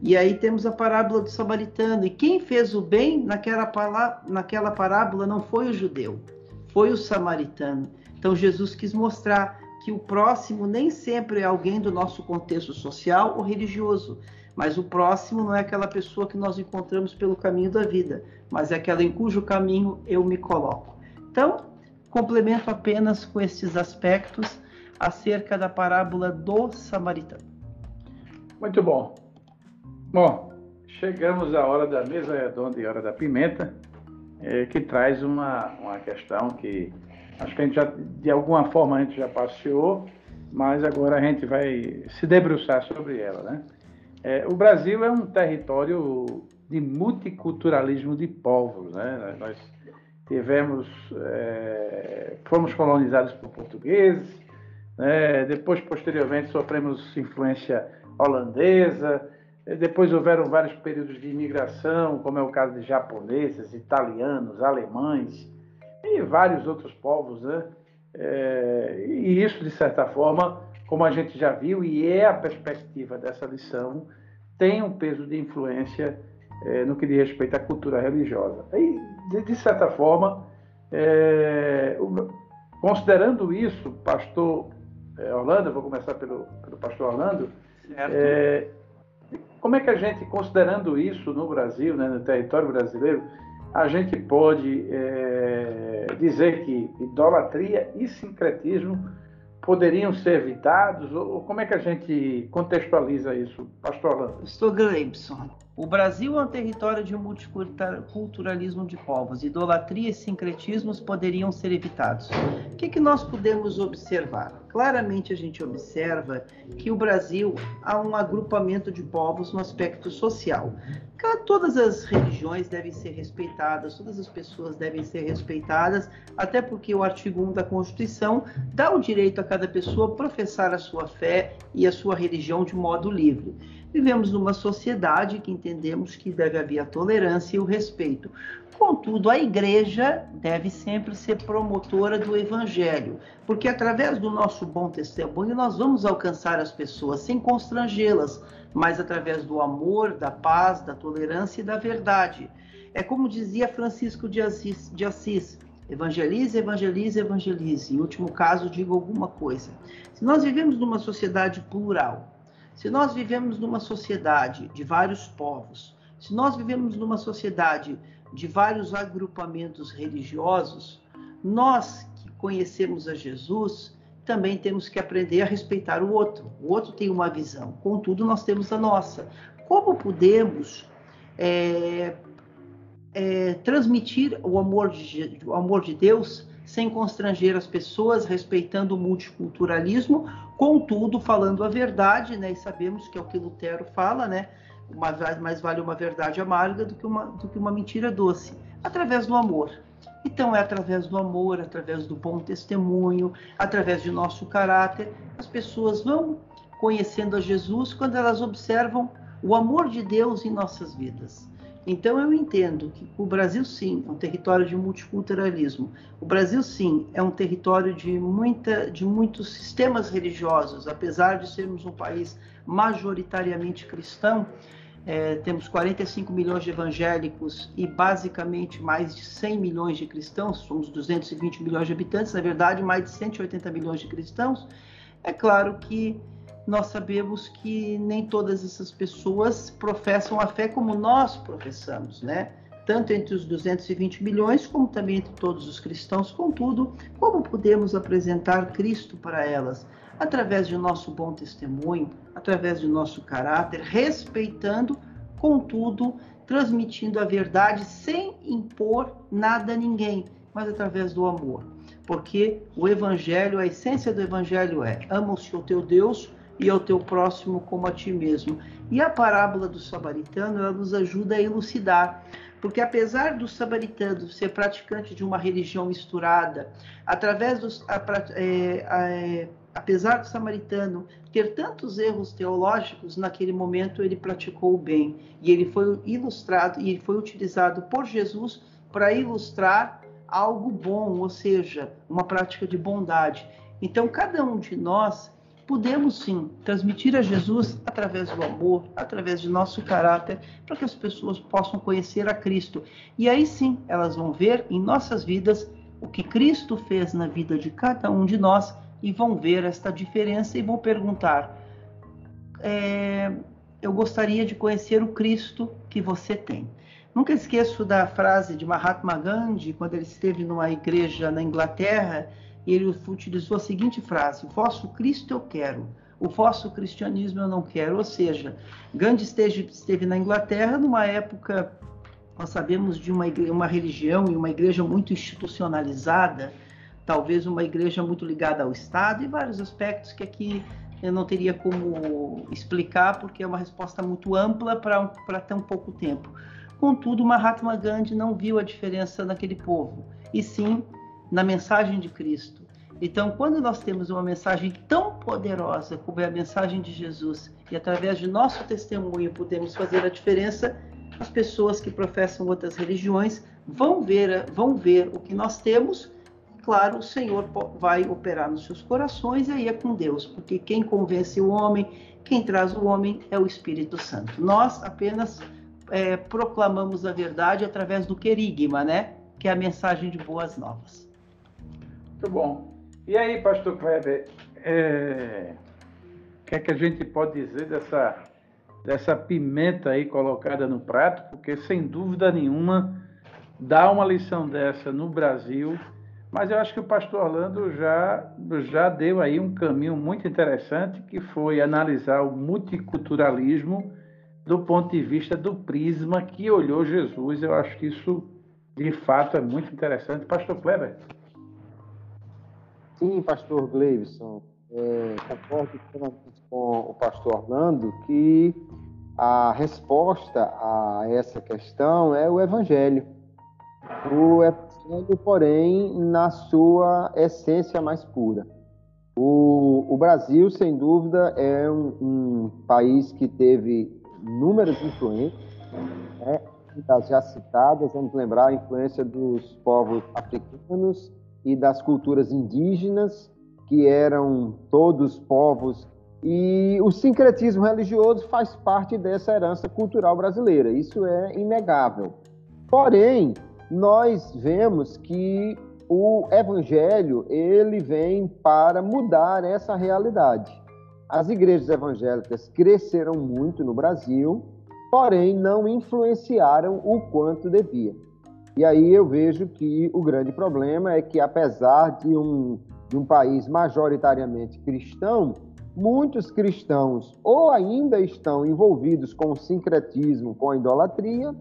E aí temos a parábola do samaritano, e quem fez o bem naquela, naquela parábola não foi o judeu, foi o samaritano. Então Jesus quis mostrar que o próximo nem sempre é alguém do nosso contexto social ou religioso, mas o próximo não é aquela pessoa que nós encontramos pelo caminho da vida, mas é aquela em cujo caminho eu me coloco. Então, complemento apenas com estes aspectos acerca da parábola do samaritano. Muito bom. Bom, chegamos à hora da mesa redonda e hora da pimenta, é, que traz uma, uma questão que acho que a gente já, de alguma forma, a gente já passeou, mas agora a gente vai se debruçar sobre ela, né? É, o Brasil é um território de multiculturalismo de povos, né? Nós tivemos, é, fomos colonizados por portugueses, né? depois, posteriormente, sofremos influência holandesa, depois houveram vários períodos de imigração, como é o caso de japoneses, italianos, alemães e vários outros povos, né? É, e isso, de certa forma, como a gente já viu, e é a perspectiva dessa lição, tem um peso de influência é, no que diz respeito à cultura religiosa. E, de, de certa forma, é, o, considerando isso, pastor é, Orlando, vou começar pelo, pelo pastor Orlando, é, como é que a gente, considerando isso no Brasil, né, no território brasileiro, a gente pode é, dizer que idolatria e sincretismo poderiam ser evitados? Ou como é que a gente contextualiza isso, pastor Orlando? Pastor Gleibson, o Brasil é um território de multiculturalismo de povos. Idolatria e sincretismos poderiam ser evitados. O que, que nós podemos observar? Claramente a gente observa que o Brasil há um agrupamento de povos no aspecto social. Todas as religiões devem ser respeitadas, todas as pessoas devem ser respeitadas, até porque o artigo 1 da Constituição dá o direito a cada pessoa professar a sua fé e a sua religião de modo livre. Vivemos numa sociedade que entendemos que deve haver a tolerância e o respeito. Contudo, a igreja deve sempre ser promotora do evangelho, porque através do nosso bom testemunho nós vamos alcançar as pessoas sem constrangê-las, mas através do amor, da paz, da tolerância e da verdade. É como dizia Francisco de Assis, de Assis evangelize, evangelize, evangelize. Em último caso, diga alguma coisa. Se nós vivemos numa sociedade plural, se nós vivemos numa sociedade de vários povos, se nós vivemos numa sociedade de vários agrupamentos religiosos, nós que conhecemos a Jesus também temos que aprender a respeitar o outro. O outro tem uma visão, contudo, nós temos a nossa. Como podemos é, é, transmitir o amor, de, o amor de Deus sem constranger as pessoas, respeitando o multiculturalismo, contudo, falando a verdade, né? E sabemos que é o que Lutero fala, né? Uma, mais vale uma verdade amarga do que uma, do que uma mentira doce, através do amor. Então, é através do amor, através do bom testemunho, através de nosso caráter, as pessoas vão conhecendo a Jesus quando elas observam o amor de Deus em nossas vidas. Então eu entendo que o Brasil sim é um território de multiculturalismo. O Brasil sim é um território de muita de muitos sistemas religiosos, apesar de sermos um país majoritariamente cristão. É, temos 45 milhões de evangélicos e basicamente mais de 100 milhões de cristãos, somos 220 milhões de habitantes, na verdade, mais de 180 milhões de cristãos. É claro que nós sabemos que nem todas essas pessoas professam a fé como nós professamos, né? Tanto entre os 220 milhões, como também entre todos os cristãos. Contudo, como podemos apresentar Cristo para elas? Através de nosso bom testemunho, através de nosso caráter, respeitando, contudo, transmitindo a verdade sem impor nada a ninguém, mas através do amor. Porque o Evangelho, a essência do Evangelho é: ama o Senhor teu Deus e ao teu próximo como a ti mesmo. E a parábola do samaritano ela nos ajuda a elucidar, porque apesar do samaritano ser praticante de uma religião misturada, através dos, a, é, a, apesar do samaritano ter tantos erros teológicos, naquele momento ele praticou o bem e ele foi ilustrado e ele foi utilizado por Jesus para ilustrar algo bom, ou seja, uma prática de bondade. Então, cada um de nós podemos sim transmitir a Jesus através do amor, através de nosso caráter, para que as pessoas possam conhecer a Cristo. E aí sim, elas vão ver em nossas vidas o que Cristo fez na vida de cada um de nós e vão ver esta diferença e vão perguntar: é, Eu gostaria de conhecer o Cristo que você tem. Nunca esqueço da frase de Mahatma Gandhi, quando ele esteve numa igreja na Inglaterra, e ele utilizou a seguinte frase: O vosso Cristo eu quero, o vosso cristianismo eu não quero. Ou seja, Gandhi esteve, na Inglaterra numa época, nós sabemos, de uma, uma religião e uma igreja muito institucionalizada talvez uma igreja muito ligada ao Estado e vários aspectos que aqui eu não teria como explicar, porque é uma resposta muito ampla para tão pouco tempo. Contudo, Mahatma Gandhi não viu a diferença naquele povo, e sim na mensagem de Cristo. Então, quando nós temos uma mensagem tão poderosa como é a mensagem de Jesus, e através de nosso testemunho podemos fazer a diferença, as pessoas que professam outras religiões vão ver, vão ver o que nós temos claro, o Senhor vai operar nos seus corações e aí é com Deus, porque quem convence o homem, quem traz o homem é o Espírito Santo. Nós apenas é, proclamamos a verdade através do querigma, né? Que é a mensagem de boas novas. Muito bom. E aí, pastor Kleber, é... o que é que a gente pode dizer dessa, dessa pimenta aí colocada no prato? Porque, sem dúvida nenhuma, dar uma lição dessa no Brasil mas eu acho que o pastor Orlando já, já deu aí um caminho muito interessante, que foi analisar o multiculturalismo do ponto de vista do prisma que olhou Jesus. Eu acho que isso, de fato, é muito interessante. Pastor Kleber. Sim, pastor Gleivson. É, concordo com o pastor Orlando que a resposta a essa questão é o Evangelho. O Evangelho, porém, na sua essência mais pura. O, o Brasil, sem dúvida, é um, um país que teve inúmeras influências, né? já citadas, vamos lembrar a influência dos povos africanos e das culturas indígenas, que eram todos povos, e o sincretismo religioso faz parte dessa herança cultural brasileira, isso é inegável. Porém, nós vemos que o evangelho ele vem para mudar essa realidade. As igrejas evangélicas cresceram muito no Brasil, porém não influenciaram o quanto devia. E aí eu vejo que o grande problema é que, apesar de um, de um país majoritariamente cristão, muitos cristãos ou ainda estão envolvidos com o sincretismo, com a idolatria,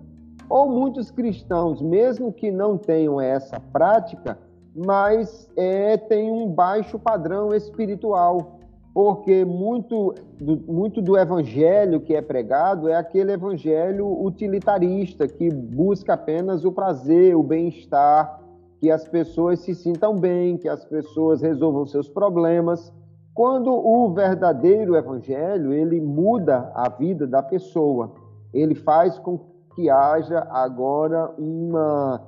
ou muitos cristãos, mesmo que não tenham essa prática, mas é, tem um baixo padrão espiritual, porque muito do, muito do evangelho que é pregado é aquele evangelho utilitarista, que busca apenas o prazer, o bem-estar, que as pessoas se sintam bem, que as pessoas resolvam seus problemas. Quando o verdadeiro evangelho, ele muda a vida da pessoa, ele faz com que haja agora uma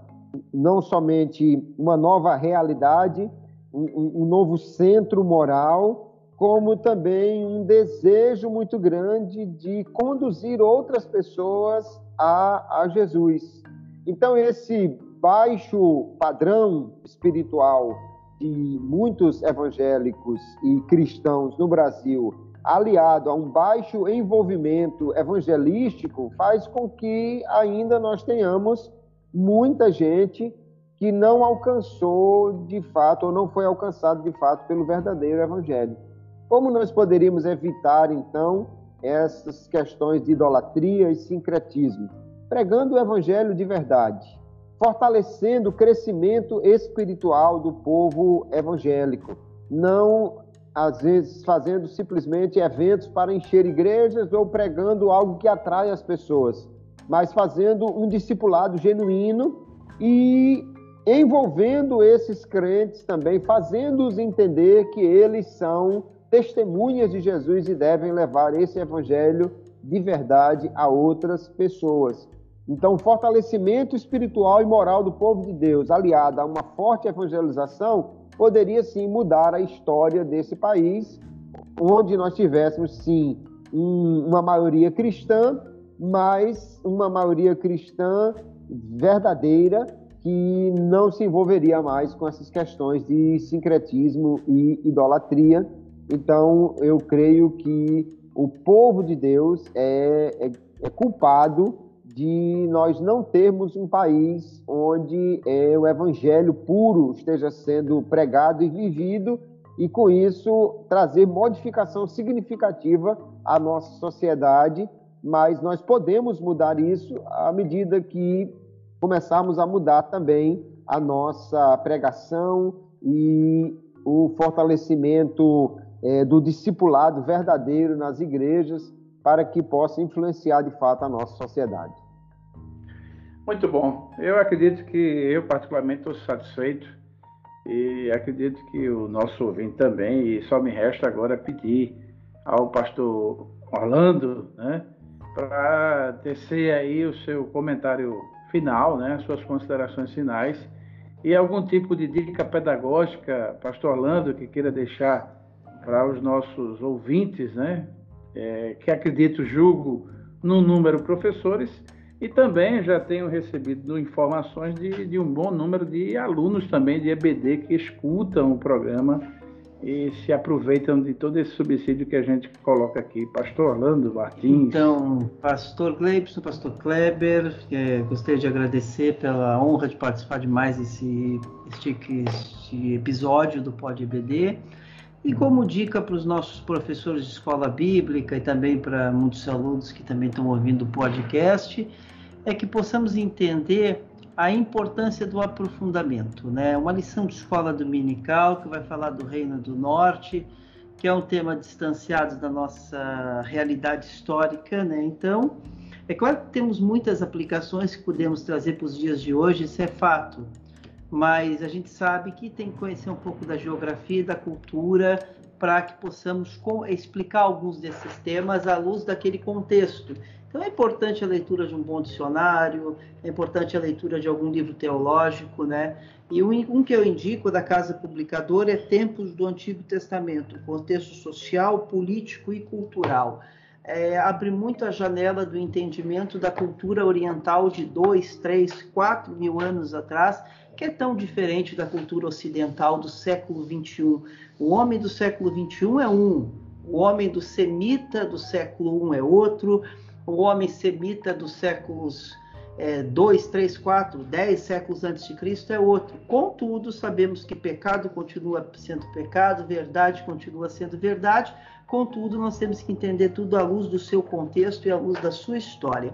não somente uma nova realidade, um, um novo centro moral, como também um desejo muito grande de conduzir outras pessoas a, a Jesus. Então, esse baixo padrão espiritual de muitos evangélicos e cristãos no Brasil aliado a um baixo envolvimento evangelístico, faz com que ainda nós tenhamos muita gente que não alcançou de fato, ou não foi alcançado de fato pelo verdadeiro evangelho. Como nós poderíamos evitar, então, essas questões de idolatria e sincretismo? Pregando o evangelho de verdade, fortalecendo o crescimento espiritual do povo evangélico, não às vezes fazendo simplesmente eventos para encher igrejas ou pregando algo que atrai as pessoas, mas fazendo um discipulado genuíno e envolvendo esses crentes também, fazendo-os entender que eles são testemunhas de Jesus e devem levar esse evangelho de verdade a outras pessoas. Então, o fortalecimento espiritual e moral do povo de Deus, aliado a uma forte evangelização, poderia sim mudar a história desse país, onde nós tivéssemos sim um, uma maioria cristã, mas uma maioria cristã verdadeira que não se envolveria mais com essas questões de sincretismo e idolatria. Então, eu creio que o povo de Deus é, é, é culpado de nós não termos um país onde é, o evangelho puro esteja sendo pregado e vivido e com isso trazer modificação significativa à nossa sociedade, mas nós podemos mudar isso à medida que começarmos a mudar também a nossa pregação e o fortalecimento é, do discipulado verdadeiro nas igrejas para que possa influenciar de fato a nossa sociedade. Muito bom. Eu acredito que eu particularmente estou satisfeito e acredito que o nosso ouvinte também, e só me resta agora pedir ao pastor Orlando, né, para tecer aí o seu comentário final, né, suas considerações finais e algum tipo de dica pedagógica, pastor Orlando, que queira deixar para os nossos ouvintes, né, é, que acredito, julgo, no número professores e também já tenho recebido informações de, de, um bom número de alunos também de EBD que escutam o programa e se aproveitam de todo esse subsídio que a gente coloca aqui. Pastor Orlando Martins. Então, Pastor Gleibson, Pastor Kleber, é, gostaria de agradecer pela honra de participar de mais esse, este, este episódio do Pod EBD. E como dica para os nossos professores de escola bíblica e também para muitos alunos que também estão ouvindo o podcast, é que possamos entender a importância do aprofundamento, né? Uma lição de escola dominical que vai falar do Reino do Norte, que é um tema distanciado da nossa realidade histórica, né? Então, é claro que temos muitas aplicações que podemos trazer para os dias de hoje, isso é fato mas a gente sabe que tem que conhecer um pouco da geografia e da cultura para que possamos explicar alguns desses temas à luz daquele contexto. Então é importante a leitura de um bom dicionário, é importante a leitura de algum livro teológico, né? E um que eu indico da Casa Publicadora é Tempos do Antigo Testamento, contexto social, político e cultural. É, abre muito a janela do entendimento da cultura oriental de dois, três, quatro mil anos atrás que é tão diferente da cultura ocidental do século XXI. O homem do século XXI é um, o homem do semita do século I é outro, o homem semita dos séculos é, dois, três, quatro, dez séculos antes de Cristo é outro. Contudo, sabemos que pecado continua sendo pecado, verdade continua sendo verdade. Contudo, nós temos que entender tudo à luz do seu contexto e à luz da sua história.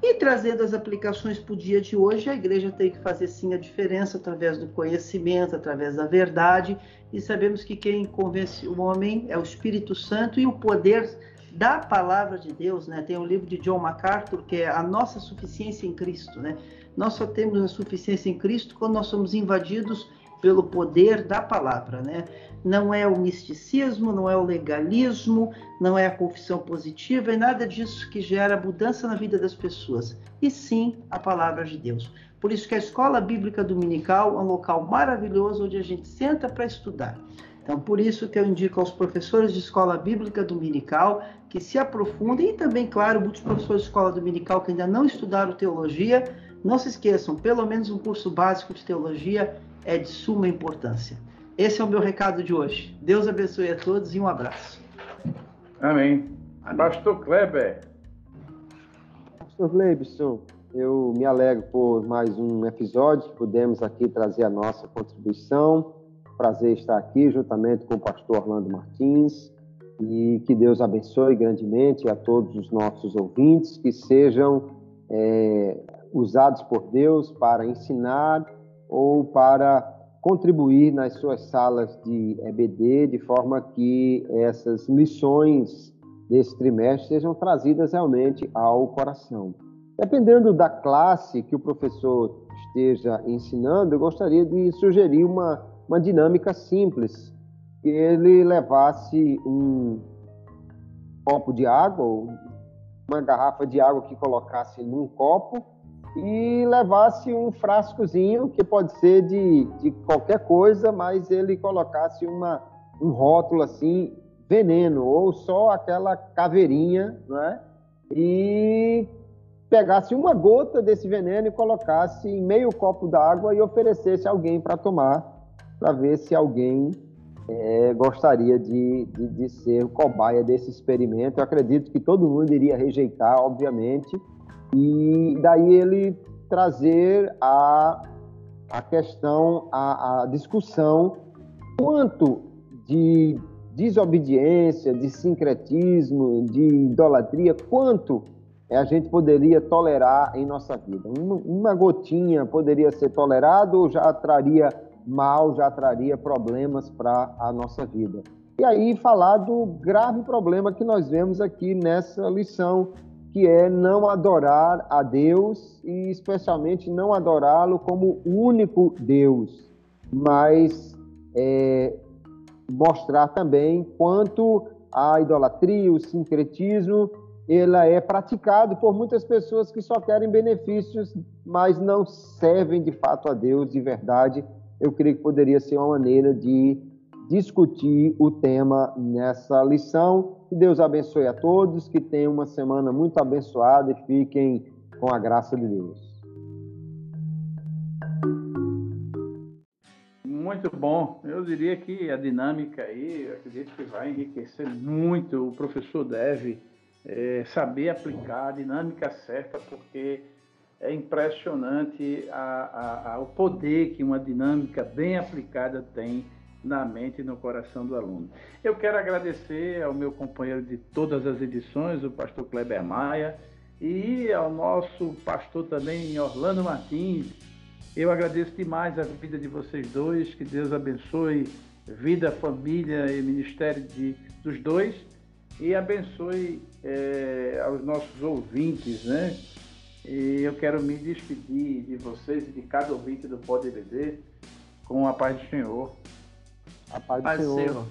E trazendo as aplicações para o dia de hoje, a igreja tem que fazer sim a diferença através do conhecimento, através da verdade. E sabemos que quem convence o homem é o Espírito Santo e o poder da palavra de Deus, né? Tem um livro de John MacArthur que é a nossa suficiência em Cristo, né? Nós só temos a suficiência em Cristo quando nós somos invadidos pelo poder da palavra, né? Não é o misticismo, não é o legalismo, não é a confissão positiva, é nada disso que gera mudança na vida das pessoas, e sim a palavra de Deus. Por isso que a escola bíblica dominical é um local maravilhoso onde a gente senta para estudar. Então, por isso que eu indico aos professores de escola bíblica dominical que se aprofundem e também, claro, muitos professores de escola dominical que ainda não estudaram teologia, não se esqueçam, pelo menos um curso básico de teologia é de suma importância. Esse é o meu recado de hoje. Deus abençoe a todos e um abraço. Amém. Pastor Kleber. Pastor Gleibson, eu me alegro por mais um episódio que pudemos aqui trazer a nossa contribuição prazer estar aqui juntamente com o pastor Orlando Martins e que Deus abençoe grandemente a todos os nossos ouvintes, que sejam é, usados por Deus para ensinar ou para contribuir nas suas salas de EBD, de forma que essas lições desse trimestre sejam trazidas realmente ao coração. Dependendo da classe que o professor esteja ensinando, eu gostaria de sugerir uma, uma dinâmica simples, que ele levasse um copo de água, uma garrafa de água que colocasse num copo e levasse um frascozinho, que pode ser de, de qualquer coisa, mas ele colocasse uma, um rótulo assim, veneno, ou só aquela caveirinha, né? E pegasse uma gota desse veneno e colocasse em meio copo d'água e oferecesse alguém para tomar, para ver se alguém é, gostaria de, de, de, ser cobaia desse experimento. Eu acredito que todo mundo iria rejeitar, obviamente, e daí ele trazer a, a questão, a, a discussão quanto de desobediência, de sincretismo, de idolatria, quanto a gente poderia tolerar em nossa vida. Uma, gotinha poderia ser tolerado ou já traria mal, já traria problemas para a nossa vida. E aí falar do grave problema que nós vemos aqui nessa lição, que é não adorar a Deus e especialmente não adorá-lo como único Deus, mas é, mostrar também quanto a idolatria, o sincretismo, ela é praticado por muitas pessoas que só querem benefícios, mas não servem de fato a Deus de verdade. Eu creio que poderia ser uma maneira de discutir o tema nessa lição. Que Deus abençoe a todos, que tenham uma semana muito abençoada e fiquem com a graça de Deus. Muito bom. Eu diria que a dinâmica aí, acredito que vai enriquecer muito. O professor deve é, saber aplicar a dinâmica certa, porque é impressionante a, a, a, o poder que uma dinâmica bem aplicada tem na mente e no coração do aluno. Eu quero agradecer ao meu companheiro de todas as edições, o pastor Kleber Maia, e ao nosso pastor também, Orlando Martins. Eu agradeço demais a vida de vocês dois, que Deus abençoe vida, família e ministério de, dos dois e abençoe é, aos nossos ouvintes, né? E eu quero me despedir de vocês e de cada ouvinte do Pode BD com a paz do Senhor. A paz do paz Senhor. Senhor.